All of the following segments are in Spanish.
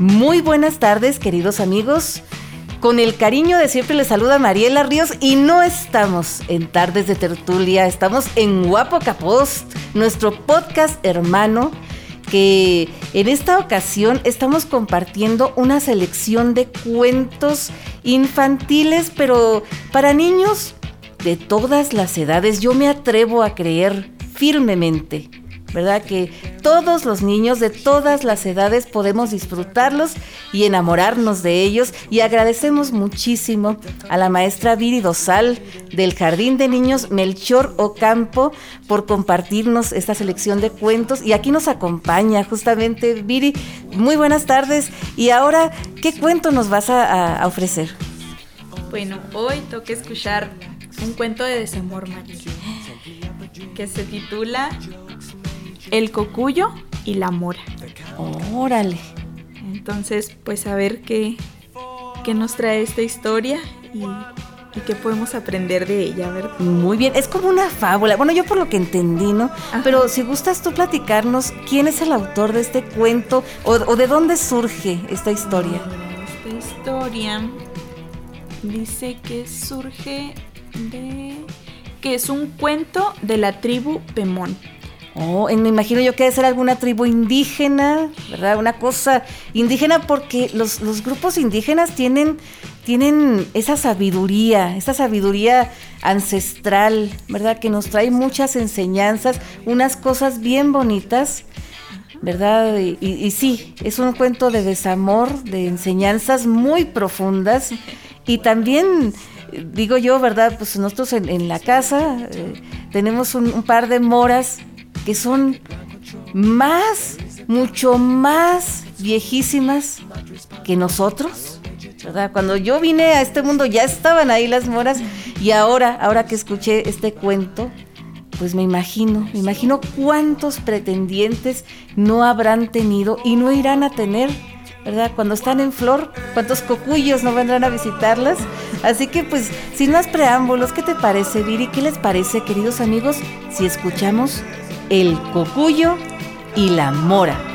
Muy buenas tardes, queridos amigos. Con el cariño de siempre les saluda Mariela Ríos y no estamos en Tardes de Tertulia, estamos en Guapo Capost, nuestro podcast hermano, que en esta ocasión estamos compartiendo una selección de cuentos infantiles, pero para niños de todas las edades. Yo me atrevo a creer firmemente ¿verdad? Que todos los niños de todas las edades podemos disfrutarlos y enamorarnos de ellos. Y agradecemos muchísimo a la maestra Viri Dosal del Jardín de Niños Melchor Ocampo por compartirnos esta selección de cuentos. Y aquí nos acompaña justamente Viri. Muy buenas tardes. Y ahora, ¿qué cuento nos vas a, ofrecer? Bueno, hoy toca escuchar un cuento de desamor, María, que se titula el cocuyo y la mora. Órale. Entonces, pues a ver qué, qué nos trae esta historia y, qué podemos aprender de ella, ¿verdad? Muy bien, es como una fábula. Bueno, yo por lo que entendí, ¿no? Pero si gustas tú platicarnos quién es el autor de este cuento o, o de dónde surge esta historia. Esta historia dice que surge de que es un cuento de la tribu Pemón. Oh, me imagino yo que debe ser alguna tribu indígena, ¿verdad? Una cosa indígena porque los, grupos indígenas tienen, tienen esa sabiduría, esa sabiduría ancestral, ¿verdad? Que nos trae muchas enseñanzas, unas cosas bien bonitas, ¿verdad? Y, sí, es un cuento de desamor, de enseñanzas muy profundas y también digo yo, ¿verdad? Pues nosotros en, la casa eh, tenemos un, par de moras que son más, mucho más viejísimas que nosotros. ¿verdad? Cuando yo vine a este mundo ya estaban ahí las moras y ahora, ahora que escuché este cuento, pues me imagino, me imagino cuántos pretendientes no habrán tenido y no irán a tener, ¿verdad? Cuando están en flor, cuántos cocuyos no vendrán a visitarlas. Así que pues, sin más preámbulos, ¿qué te parece, Viri? ¿Qué les parece, queridos amigos, si escuchamos el cocuyo y la mora.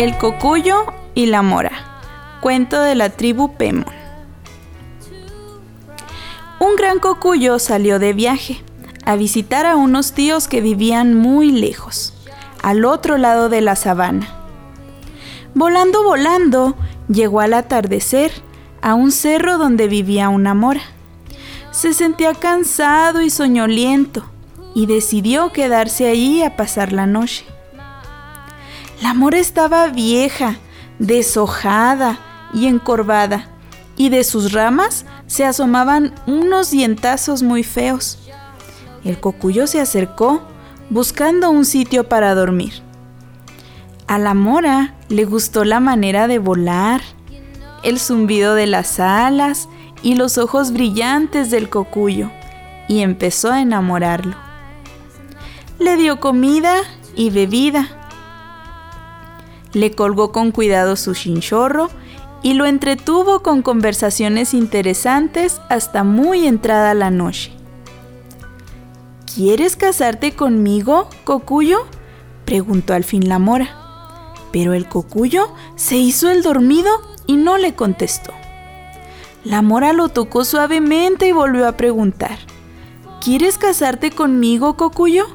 El cocuyo y la mora. Cuento de la tribu Pemon. Un gran cocuyo salió de viaje a visitar a unos tíos que vivían muy lejos, al otro lado de la sabana. Volando, volando, llegó al atardecer a un cerro donde vivía una mora. Se sentía cansado y soñoliento y decidió quedarse allí a pasar la noche. La mora estaba vieja, deshojada y encorvada, y de sus ramas se asomaban unos dientazos muy feos. El cocuyo se acercó, buscando un sitio para dormir. A la mora le gustó la manera de volar, el zumbido de las alas y los ojos brillantes del cocuyo, y empezó a enamorarlo. Le dio comida y bebida le colgó con cuidado su chinchorro y lo entretuvo con conversaciones interesantes hasta muy entrada la noche. ¿Quieres casarte conmigo, Cocuyo? preguntó al fin la mora. Pero el Cocuyo se hizo el dormido y no le contestó. La mora lo tocó suavemente y volvió a preguntar. ¿Quieres casarte conmigo, Cocuyo?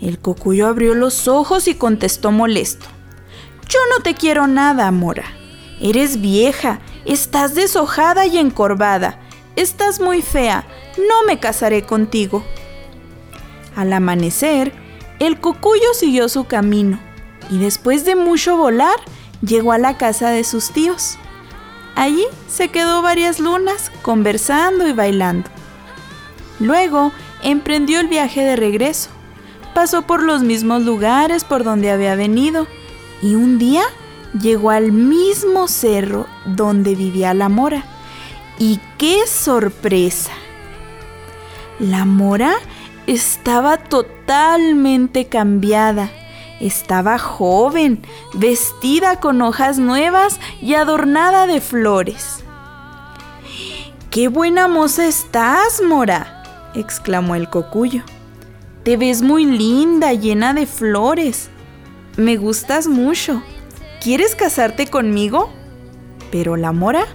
El Cocuyo abrió los ojos y contestó molesto. Yo no te quiero nada, Mora. Eres vieja, estás deshojada y encorvada, estás muy fea, no me casaré contigo. Al amanecer, el cocuyo siguió su camino y después de mucho volar, llegó a la casa de sus tíos. Allí se quedó varias lunas conversando y bailando. Luego emprendió el viaje de regreso. Pasó por los mismos lugares por donde había venido y un día llegó al mismo cerro donde vivía la mora Y qué sorpresa. La mora estaba totalmente cambiada. Estaba joven, vestida con hojas nuevas y adornada de flores. ¡Qué buena moza estás, Mora! exclamó el cocuyo. Te ves muy linda, llena de flores. Me gustas mucho. ¿Quieres casarte conmigo? Pero la mora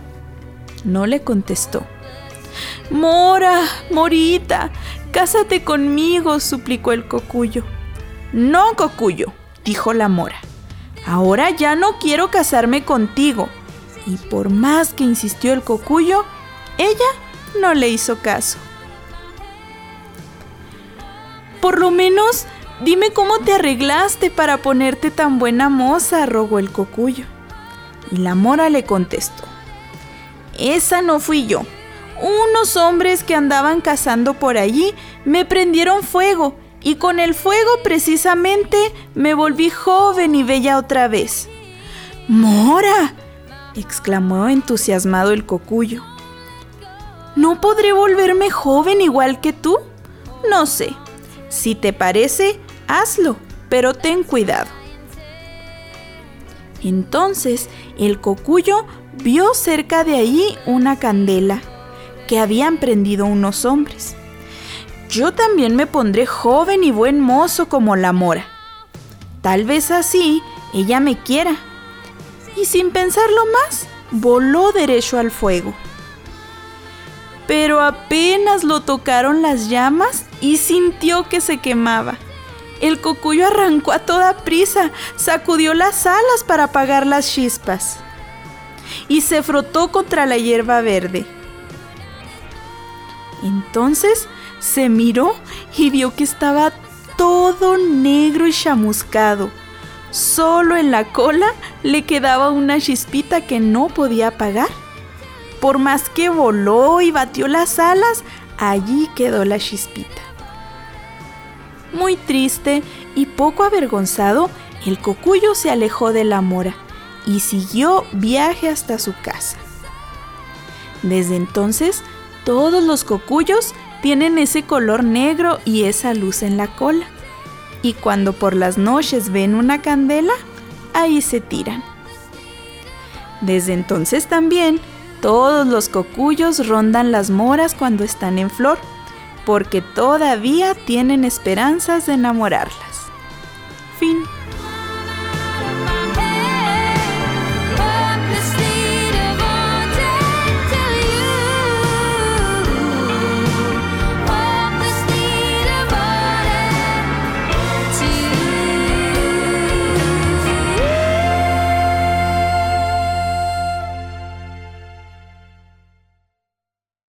no le contestó. Mora, Morita, cásate conmigo, suplicó el cocuyo. No, cocuyo, dijo la mora. Ahora ya no quiero casarme contigo. Y por más que insistió el cocuyo, ella no le hizo caso. Por lo menos dime cómo te arreglaste para ponerte tan buena moza, rogó el cocuyo. Y la mora le contestó. Esa no fui yo. Unos hombres que andaban cazando por allí me prendieron fuego y con el fuego precisamente me volví joven y bella otra vez. ¡Mora! exclamó entusiasmado el cocuyo. ¿No podré volverme joven igual que tú? No sé. Si te parece, hazlo, pero ten cuidado. Entonces el cocuyo vio cerca de allí una candela que habían prendido unos hombres. Yo también me pondré joven y buen mozo como la mora. Tal vez así ella me quiera. Y sin pensarlo más, voló derecho al fuego. Pero apenas lo tocaron las llamas y sintió que se quemaba. El cocuyo arrancó a toda prisa, sacudió las alas para apagar las chispas y se frotó contra la hierba verde. Entonces se miró y vio que estaba todo negro y chamuscado. Solo en la cola le quedaba una chispita que no podía apagar. Por más que voló y batió las alas, allí quedó la chispita. Muy triste y poco avergonzado, el cocuyo se alejó de la mora y siguió viaje hasta su casa. Desde entonces, todos los cocuyos tienen ese color negro y esa luz en la cola. Y cuando por las noches ven una candela, ahí se tiran. Desde entonces también, todos los cocuyos rondan las moras cuando están en flor, porque todavía tienen esperanzas de enamorarlas. Fin.